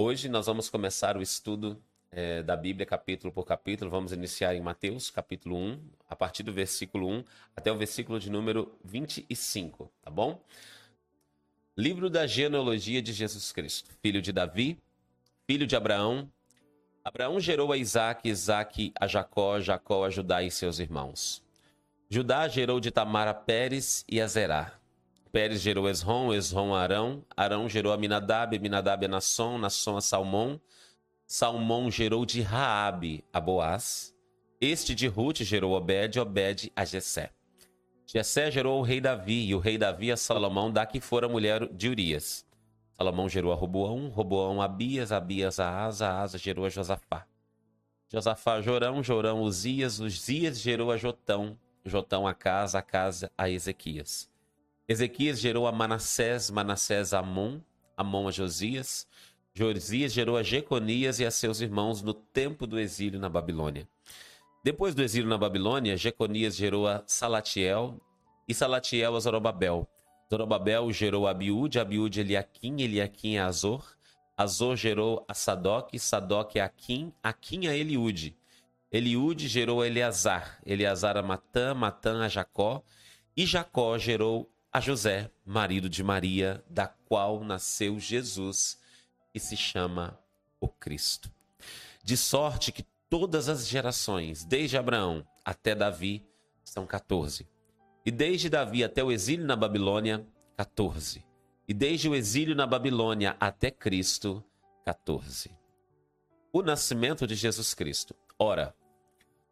Hoje nós vamos começar o estudo é, da Bíblia, capítulo por capítulo. Vamos iniciar em Mateus, capítulo 1, a partir do versículo 1 até o versículo de número 25, tá bom? Livro da genealogia de Jesus Cristo, filho de Davi, filho de Abraão. Abraão gerou a Isaac, Isaac a Jacó, Jacó a Judá e seus irmãos. Judá gerou de Tamar a Pérez e a Zerá. Pérez gerou Esrom, Esrom a Arão, Arão gerou Aminadab, Aminadab a Nasson, Nasson a Salmão, Salmão gerou de Raabe a Boaz, este de Ruth gerou Obed, Obed a Jessé. Jessé gerou o rei Davi, e o rei Davi a Salomão, da que fora mulher de Urias. Salomão gerou a Roboão, Roboão a Abias, Abias a Asa, Asa gerou a Josafá. Josafá a Jorão, Jorão Uzias, Uzias gerou a Jotão, Jotão a Casa, a Casa a Ezequias. Ezequias gerou a Manassés, Manassés a Amon, Amon a Josias. Josias gerou a Jeconias e a seus irmãos no tempo do exílio na Babilônia. Depois do exílio na Babilônia, Jeconias gerou a Salatiel e Salatiel a Zorobabel. Zorobabel gerou a Abiúde, Abiúde Eliaquim, Eliaquim a Azor. Azor gerou a Sadoc, Sadoc a Aquim, Aquim a Eliúde. Eliúde gerou a Eleazar, Eleazar a Matã, Matã a Jacó. E Jacó gerou a José, marido de Maria, da qual nasceu Jesus, e se chama o Cristo. De sorte que todas as gerações, desde Abraão até Davi, são 14. E desde Davi até o exílio na Babilônia, 14. E desde o exílio na Babilônia até Cristo, 14. O nascimento de Jesus Cristo. Ora,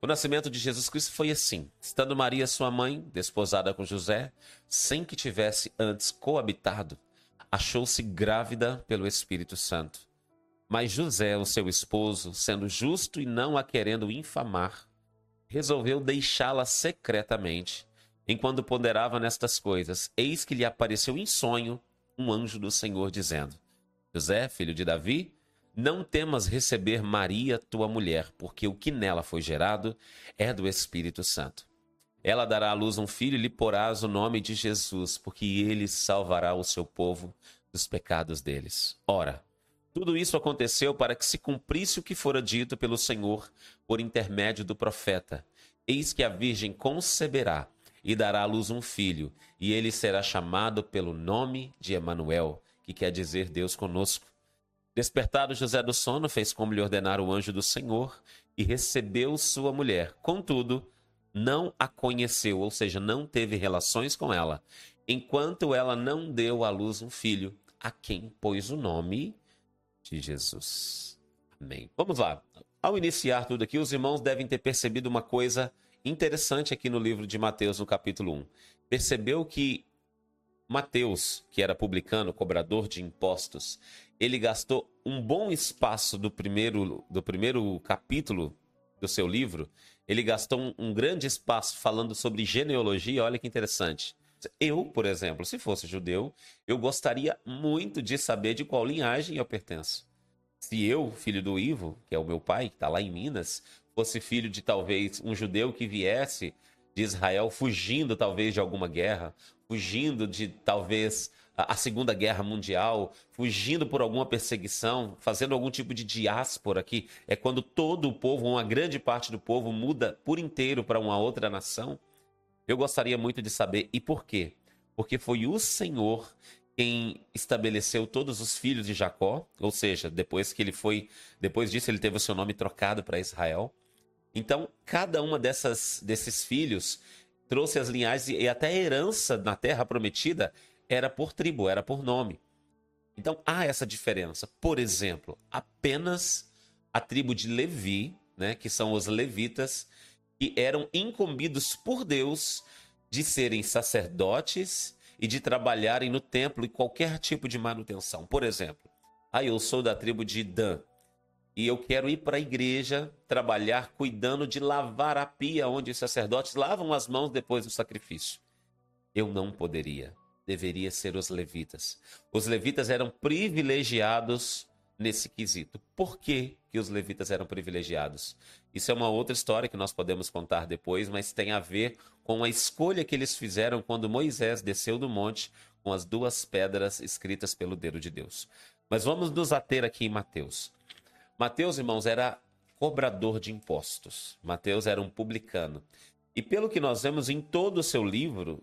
o nascimento de Jesus Cristo foi assim: estando Maria, sua mãe, desposada com José, sem que tivesse antes coabitado, achou-se grávida pelo Espírito Santo. Mas José, o seu esposo, sendo justo e não a querendo infamar, resolveu deixá-la secretamente. Enquanto ponderava nestas coisas, eis que lhe apareceu em sonho um anjo do Senhor, dizendo: José, filho de Davi, não temas receber Maria, tua mulher, porque o que nela foi gerado é do Espírito Santo. Ela dará à luz um filho e lhe porás o nome de Jesus, porque ele salvará o seu povo dos pecados deles. Ora, tudo isso aconteceu para que se cumprisse o que fora dito pelo Senhor por intermédio do profeta. Eis que a Virgem conceberá e dará à luz um filho, e ele será chamado pelo nome de Emanuel, que quer dizer Deus conosco. Despertado José do sono, fez como lhe ordenara o anjo do Senhor e recebeu sua mulher. Contudo, não a conheceu, ou seja, não teve relações com ela, enquanto ela não deu à luz um filho, a quem pôs o nome de Jesus. Amém. Vamos lá. Ao iniciar tudo aqui, os irmãos devem ter percebido uma coisa interessante aqui no livro de Mateus, no capítulo 1. Percebeu que Mateus, que era publicano, cobrador de impostos, ele gastou um bom espaço do primeiro, do primeiro capítulo do seu livro, ele gastou um, um grande espaço falando sobre genealogia. Olha que interessante. Eu, por exemplo, se fosse judeu, eu gostaria muito de saber de qual linhagem eu pertenço. Se eu, filho do Ivo, que é o meu pai, que está lá em Minas, fosse filho de talvez um judeu que viesse de Israel fugindo talvez de alguma guerra, fugindo de talvez a Segunda Guerra Mundial, fugindo por alguma perseguição, fazendo algum tipo de diáspora aqui, é quando todo o povo, uma grande parte do povo, muda por inteiro para uma outra nação. Eu gostaria muito de saber e por quê? Porque foi o Senhor quem estabeleceu todos os filhos de Jacó, ou seja, depois que ele foi, depois disso ele teve o seu nome trocado para Israel. Então, cada uma dessas desses filhos trouxe as linhagens e até a herança na terra prometida era por tribo, era por nome. Então há essa diferença. Por exemplo, apenas a tribo de Levi, né, que são os levitas, que eram incumbidos por Deus de serem sacerdotes e de trabalharem no templo e qualquer tipo de manutenção. Por exemplo, ah, eu sou da tribo de Dan e eu quero ir para a igreja trabalhar cuidando de lavar a pia onde os sacerdotes lavam as mãos depois do sacrifício. Eu não poderia deveria ser os levitas. Os levitas eram privilegiados nesse quesito. Por que, que os levitas eram privilegiados? Isso é uma outra história que nós podemos contar depois, mas tem a ver com a escolha que eles fizeram quando Moisés desceu do monte com as duas pedras escritas pelo dedo de Deus. Mas vamos nos ater aqui em Mateus. Mateus, irmãos, era cobrador de impostos. Mateus era um publicano. E pelo que nós vemos em todo o seu livro,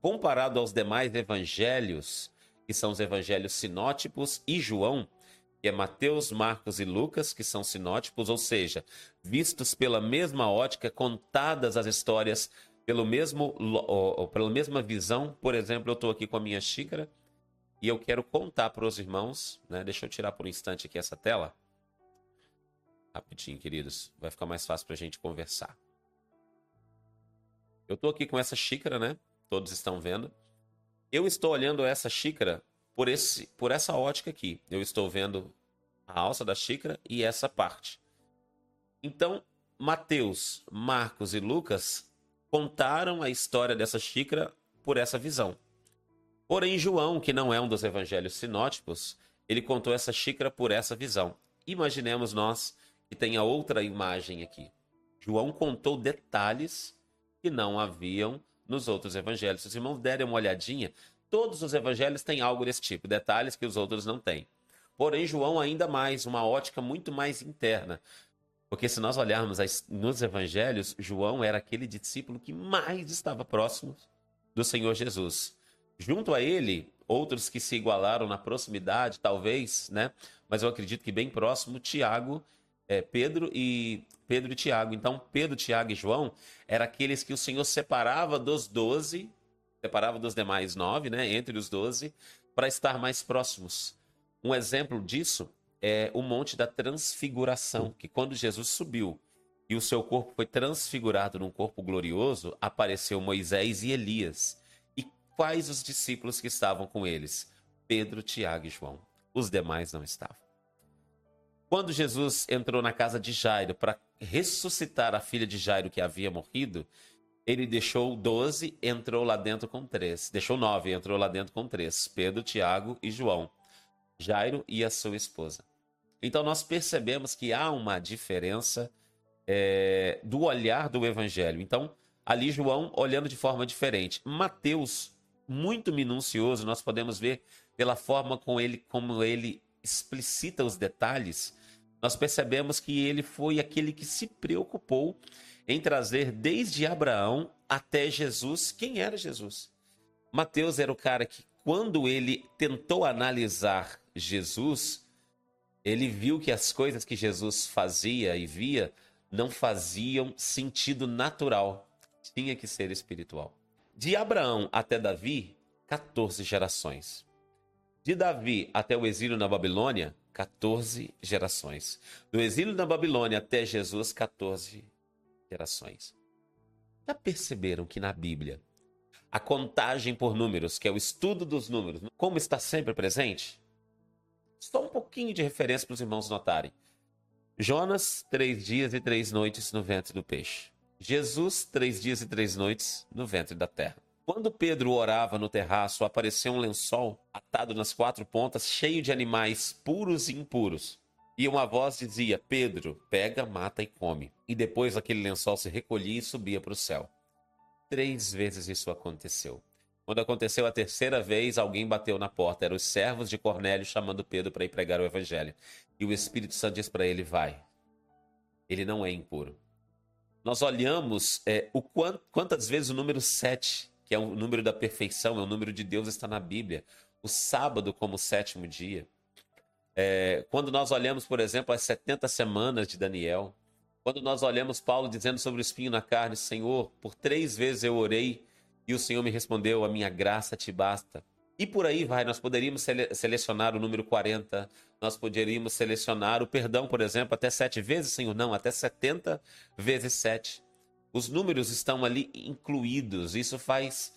comparado aos demais evangelhos, que são os evangelhos sinótipos, e João, que é Mateus, Marcos e Lucas, que são sinótipos, ou seja, vistos pela mesma ótica, contadas as histórias pelo mesmo, pela mesma visão. Por exemplo, eu estou aqui com a minha xícara e eu quero contar para os irmãos, né? Deixa eu tirar por um instante aqui essa tela. Rapidinho, queridos, vai ficar mais fácil para a gente conversar. Eu estou aqui com essa xícara, né? Todos estão vendo. Eu estou olhando essa xícara por, esse, por essa ótica aqui. Eu estou vendo a alça da xícara e essa parte. Então, Mateus, Marcos e Lucas contaram a história dessa xícara por essa visão. Porém, João, que não é um dos evangelhos sinóticos, ele contou essa xícara por essa visão. Imaginemos nós que tenha outra imagem aqui. João contou detalhes que não haviam nos outros evangelhos. Se os irmãos derem uma olhadinha, todos os evangelhos têm algo desse tipo, detalhes que os outros não têm. Porém, João ainda mais, uma ótica muito mais interna. Porque se nós olharmos nos evangelhos, João era aquele discípulo que mais estava próximo do Senhor Jesus. Junto a ele, outros que se igualaram na proximidade, talvez, né? Mas eu acredito que bem próximo, Tiago, é, Pedro e Pedro e Tiago. Então, Pedro, Tiago e João eram aqueles que o Senhor separava dos doze, separava dos demais nove, né, entre os doze, para estar mais próximos. Um exemplo disso é o Monte da Transfiguração, que quando Jesus subiu e o seu corpo foi transfigurado num corpo glorioso, apareceu Moisés e Elias. Quais os discípulos que estavam com eles? Pedro, Tiago e João. Os demais não estavam. Quando Jesus entrou na casa de Jairo para ressuscitar a filha de Jairo que havia morrido, ele deixou doze, entrou lá dentro com três. Deixou nove, entrou lá dentro com três: Pedro, Tiago e João. Jairo e a sua esposa. Então nós percebemos que há uma diferença é, do olhar do evangelho. Então, ali João olhando de forma diferente. Mateus, muito minucioso, nós podemos ver pela forma com ele, como ele explicita os detalhes, nós percebemos que ele foi aquele que se preocupou em trazer desde Abraão até Jesus quem era Jesus. Mateus era o cara que, quando ele tentou analisar Jesus, ele viu que as coisas que Jesus fazia e via não faziam sentido natural, tinha que ser espiritual. De Abraão até Davi, 14 gerações. De Davi até o exílio na Babilônia, 14 gerações. Do exílio na Babilônia até Jesus, 14 gerações. Já perceberam que na Bíblia a contagem por números, que é o estudo dos números, como está sempre presente? Só um pouquinho de referência para os irmãos notarem. Jonas, três dias e três noites no ventre do peixe. Jesus, três dias e três noites no ventre da terra. Quando Pedro orava no terraço, apareceu um lençol atado nas quatro pontas, cheio de animais puros e impuros. E uma voz dizia: Pedro, pega, mata e come. E depois aquele lençol se recolhia e subia para o céu. Três vezes isso aconteceu. Quando aconteceu a terceira vez, alguém bateu na porta. Eram os servos de Cornélio chamando Pedro para ir pregar o evangelho. E o Espírito Santo diz para ele: Vai. Ele não é impuro. Nós olhamos é, o quant, quantas vezes o número sete que é o número da perfeição, é o número de Deus, está na Bíblia. O sábado como sétimo dia. É, quando nós olhamos, por exemplo, as 70 semanas de Daniel, quando nós olhamos Paulo dizendo sobre o espinho na carne, Senhor, por três vezes eu orei e o Senhor me respondeu, a minha graça te basta. E por aí vai, nós poderíamos sele selecionar o número 40, nós poderíamos selecionar o perdão, por exemplo, até sete vezes, Senhor, não, até 70 vezes sete. Os números estão ali incluídos. Isso faz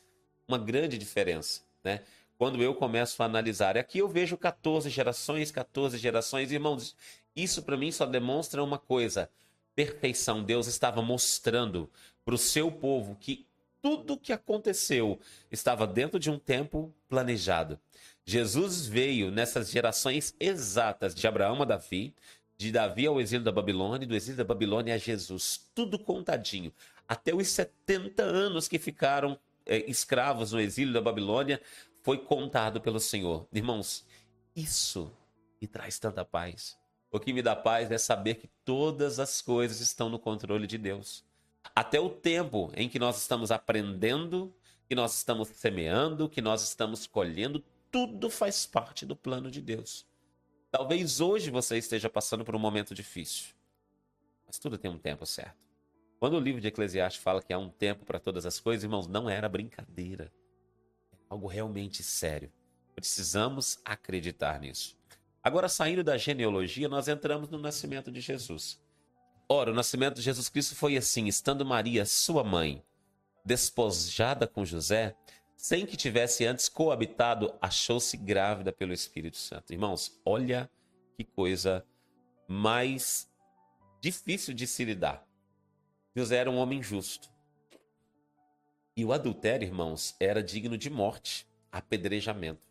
uma grande diferença, né? Quando eu começo a analisar, aqui eu vejo 14 gerações, 14 gerações, irmãos. Isso para mim só demonstra uma coisa: perfeição. Deus estava mostrando para o seu povo que tudo o que aconteceu estava dentro de um tempo planejado. Jesus veio nessas gerações exatas de Abraão a Davi, de Davi ao exílio da Babilônia, do exílio da Babilônia a Jesus. Tudo contadinho. Até os 70 anos que ficaram é, escravos no exílio da Babilônia, foi contado pelo Senhor. Irmãos, Isso me traz tanta paz. O que me dá paz é saber que todas as coisas estão no controle de Deus. Até o tempo em que nós estamos aprendendo, que nós estamos semeando, que nós estamos colhendo, tudo faz parte do plano de Deus. Talvez hoje você esteja passando por um momento difícil, mas tudo tem um tempo certo. Quando o livro de Eclesiastes fala que há um tempo para todas as coisas, irmãos, não era brincadeira. É algo realmente sério. Precisamos acreditar nisso. Agora, saindo da genealogia, nós entramos no nascimento de Jesus. Ora, o nascimento de Jesus Cristo foi assim: estando Maria, sua mãe, despojada com José, sem que tivesse antes coabitado, achou-se grávida pelo Espírito Santo. Irmãos, olha que coisa mais difícil de se lidar. José era um homem justo. E o adultério, irmãos, era digno de morte, apedrejamento.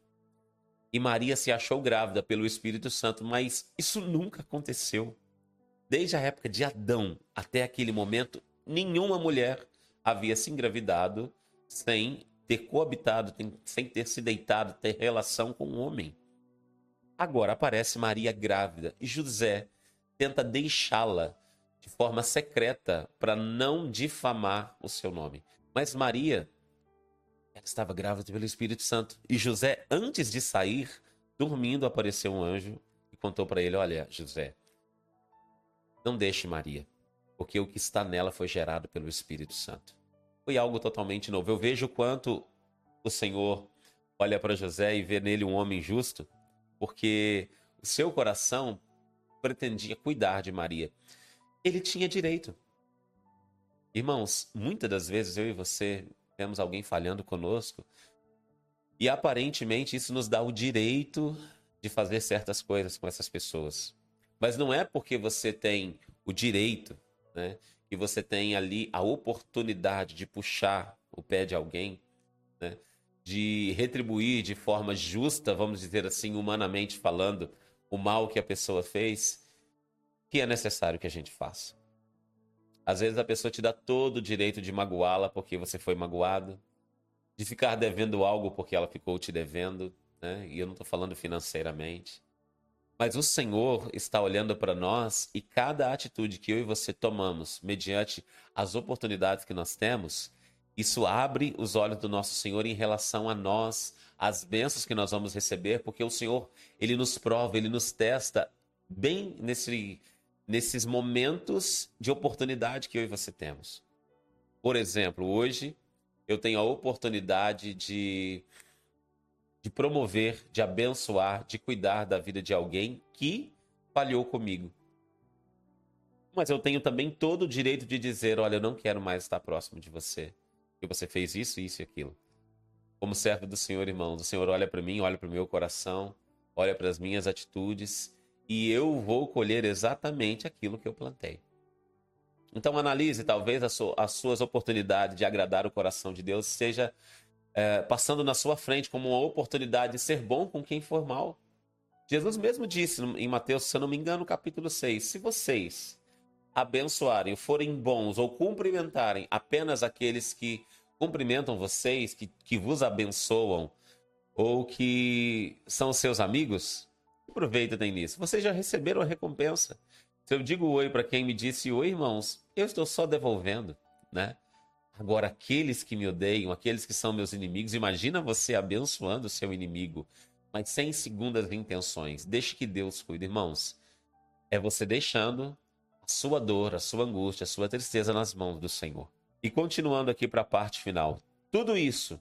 E Maria se achou grávida pelo Espírito Santo, mas isso nunca aconteceu. Desde a época de Adão até aquele momento, nenhuma mulher havia se engravidado sem ter coabitado, sem ter se deitado, ter relação com um homem. Agora aparece Maria grávida e José tenta deixá-la de forma secreta para não difamar o seu nome. Mas Maria ela estava grávida pelo Espírito Santo e José antes de sair, dormindo, apareceu um anjo e contou para ele: "Olha, José, não deixe Maria, porque o que está nela foi gerado pelo Espírito Santo." Foi algo totalmente novo. Eu vejo quanto o Senhor olha para José e vê nele um homem justo, porque o seu coração pretendia cuidar de Maria. Ele tinha direito. Irmãos, muitas das vezes eu e você temos alguém falhando conosco e aparentemente isso nos dá o direito de fazer certas coisas com essas pessoas. Mas não é porque você tem o direito, né, que você tem ali a oportunidade de puxar o pé de alguém, né, de retribuir de forma justa, vamos dizer assim, humanamente falando, o mal que a pessoa fez, que é necessário que a gente faça. Às vezes a pessoa te dá todo o direito de magoá-la porque você foi magoado, de ficar devendo algo porque ela ficou te devendo, né? E eu não estou falando financeiramente. Mas o Senhor está olhando para nós e cada atitude que eu e você tomamos, mediante as oportunidades que nós temos, isso abre os olhos do nosso Senhor em relação a nós, as bênçãos que nós vamos receber, porque o Senhor, ele nos prova, ele nos testa bem nesse, nesses momentos de oportunidade que eu e você temos. Por exemplo, hoje eu tenho a oportunidade de, de promover, de abençoar, de cuidar da vida de alguém que falhou comigo. Mas eu tenho também todo o direito de dizer: olha, eu não quero mais estar próximo de você, que você fez isso, isso e aquilo. Como servo do Senhor, irmãos, o Senhor olha para mim, olha para o meu coração, olha para as minhas atitudes e eu vou colher exatamente aquilo que eu plantei. Então analise talvez as suas oportunidades de agradar o coração de Deus seja é, passando na sua frente como uma oportunidade de ser bom com quem for mal. Jesus mesmo disse em Mateus, se eu não me engano, capítulo 6, se vocês abençoarem, forem bons ou cumprimentarem apenas aqueles que cumprimentam vocês, que, que vos abençoam ou que são seus amigos, Aproveita tem nisso. Vocês já receberam a recompensa. Se eu digo oi para quem me disse oi, irmãos, eu estou só devolvendo, né? Agora, aqueles que me odeiam, aqueles que são meus inimigos, imagina você abençoando o seu inimigo, mas sem segundas intenções. Deixe que Deus cuide, irmãos. É você deixando a sua dor, a sua angústia, a sua tristeza nas mãos do Senhor. E continuando aqui para a parte final. Tudo isso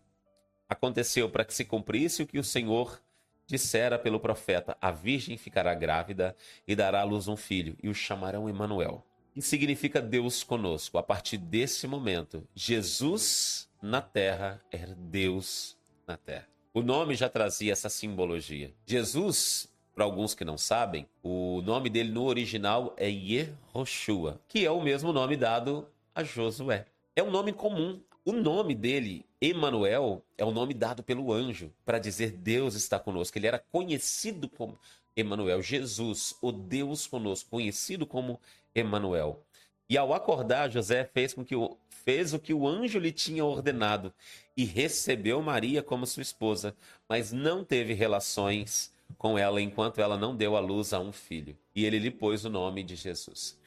aconteceu para que se cumprisse o que o Senhor dissera pelo profeta: A virgem ficará grávida e dará à luz um filho, e o chamarão Emanuel. Que significa Deus conosco. A partir desse momento, Jesus na terra era Deus na terra. O nome já trazia essa simbologia. Jesus, para alguns que não sabem, o nome dele no original é Yehoshua, que é o mesmo nome dado a Josué. É um nome comum o nome dele, Emanuel, é o nome dado pelo anjo para dizer Deus está conosco. Ele era conhecido como Emanuel, Jesus, o Deus conosco, conhecido como Emanuel. E ao acordar, José fez com que o, fez o que o anjo lhe tinha ordenado e recebeu Maria como sua esposa, mas não teve relações com ela enquanto ela não deu à luz a um filho, e ele lhe pôs o nome de Jesus.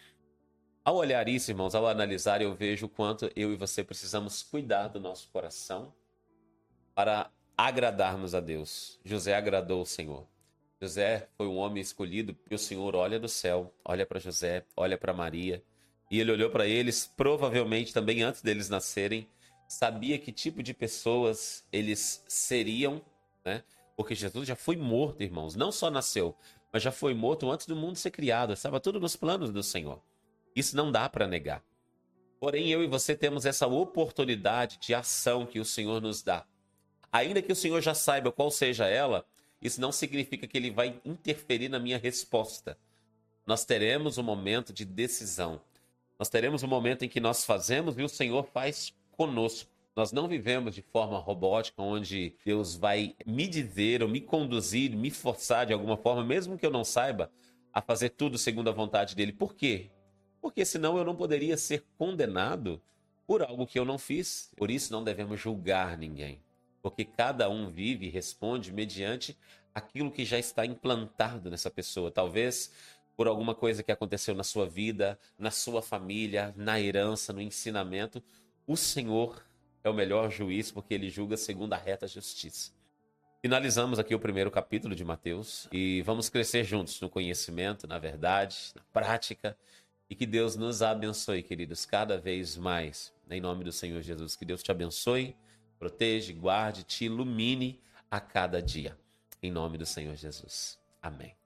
Ao olhar isso, irmãos, ao analisar, eu vejo o quanto eu e você precisamos cuidar do nosso coração para agradarmos a Deus. José agradou o Senhor. José foi um homem escolhido e o Senhor olha do céu, olha para José, olha para Maria, e ele olhou para eles, provavelmente também antes deles nascerem, sabia que tipo de pessoas eles seriam, né? Porque Jesus já foi morto, irmãos, não só nasceu, mas já foi morto antes do mundo ser criado, estava tudo nos planos do Senhor. Isso não dá para negar. Porém, eu e você temos essa oportunidade de ação que o Senhor nos dá. Ainda que o Senhor já saiba qual seja ela, isso não significa que ele vai interferir na minha resposta. Nós teremos um momento de decisão. Nós teremos um momento em que nós fazemos e o Senhor faz conosco. Nós não vivemos de forma robótica, onde Deus vai me dizer ou me conduzir, me forçar de alguma forma, mesmo que eu não saiba, a fazer tudo segundo a vontade dele. Por quê? porque senão eu não poderia ser condenado por algo que eu não fiz. Por isso não devemos julgar ninguém, porque cada um vive e responde mediante aquilo que já está implantado nessa pessoa. Talvez por alguma coisa que aconteceu na sua vida, na sua família, na herança, no ensinamento. O Senhor é o melhor juiz porque ele julga segundo a reta justiça. Finalizamos aqui o primeiro capítulo de Mateus e vamos crescer juntos no conhecimento, na verdade, na prática e que Deus nos abençoe, queridos, cada vez mais. Em nome do Senhor Jesus. Que Deus te abençoe, proteja, guarde, te ilumine a cada dia. Em nome do Senhor Jesus. Amém.